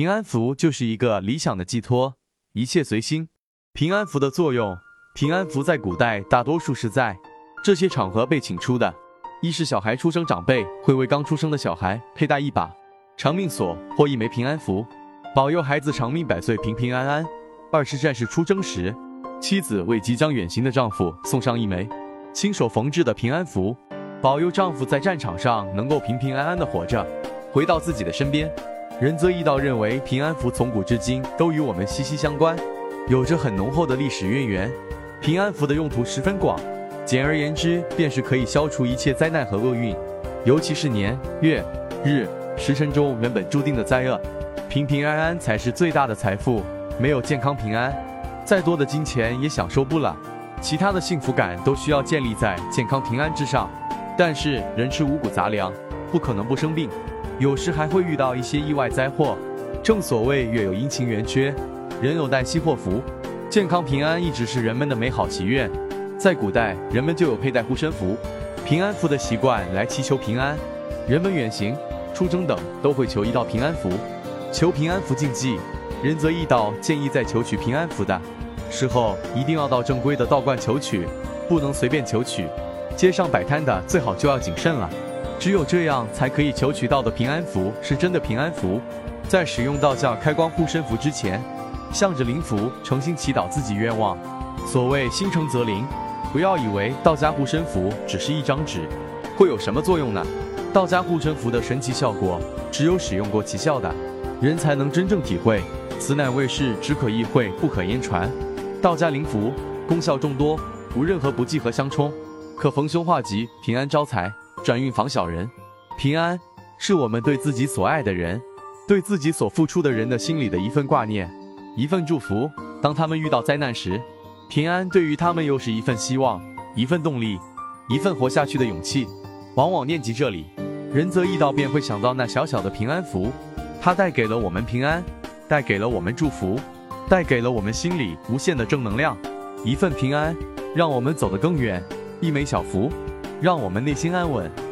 平安符就是一个理想的寄托，一切随心。平安符的作用，平安符在古代大多数是在这些场合被请出的：一是小孩出生，长辈会为刚出生的小孩佩戴一把长命锁或一枚平安符，保佑孩子长命百岁、平平安安；二是战士出征时，妻子为即将远行的丈夫送上一枚亲手缝制的平安符，保佑丈夫在战场上能够平平安安的活着，回到自己的身边。仁泽义道认为，平安符从古至今都与我们息息相关，有着很浓厚的历史渊源。平安符的用途十分广，简而言之，便是可以消除一切灾难和厄运，尤其是年、月、日、时辰中原本注定的灾厄。平平安安才是最大的财富，没有健康平安，再多的金钱也享受不了。其他的幸福感都需要建立在健康平安之上。但是人吃五谷杂粮，不可能不生病。有时还会遇到一些意外灾祸，正所谓月有阴晴圆缺，人有旦夕祸福。健康平安一直是人们的美好祈愿，在古代人们就有佩戴护身符、平安符的习惯来祈求平安。人们远行、出征等都会求一道平安符。求平安符禁忌，仁则义道建议在求取平安符的时候，一定要到正规的道观求取，不能随便求取。街上摆摊的最好就要谨慎了。只有这样才可以求取到的平安符是真的平安符。在使用道教开光护身符之前，向着灵符诚心祈祷自己愿望。所谓心诚则灵，不要以为道家护身符只是一张纸，会有什么作用呢？道家护身符的神奇效果，只有使用过奇效的人才能真正体会。此乃为是只可意会不可言传。道家灵符功效众多，无任何不忌和相冲，可逢凶化吉，平安招财。转运防小人，平安是我们对自己所爱的人，对自己所付出的人的心里的一份挂念，一份祝福。当他们遇到灾难时，平安对于他们又是一份希望，一份动力，一份活下去的勇气。往往念及这里，仁泽义道便会想到那小小的平安符，它带给了我们平安，带给了我们祝福，带给了我们心里无限的正能量。一份平安，让我们走得更远；一枚小福。让我们内心安稳。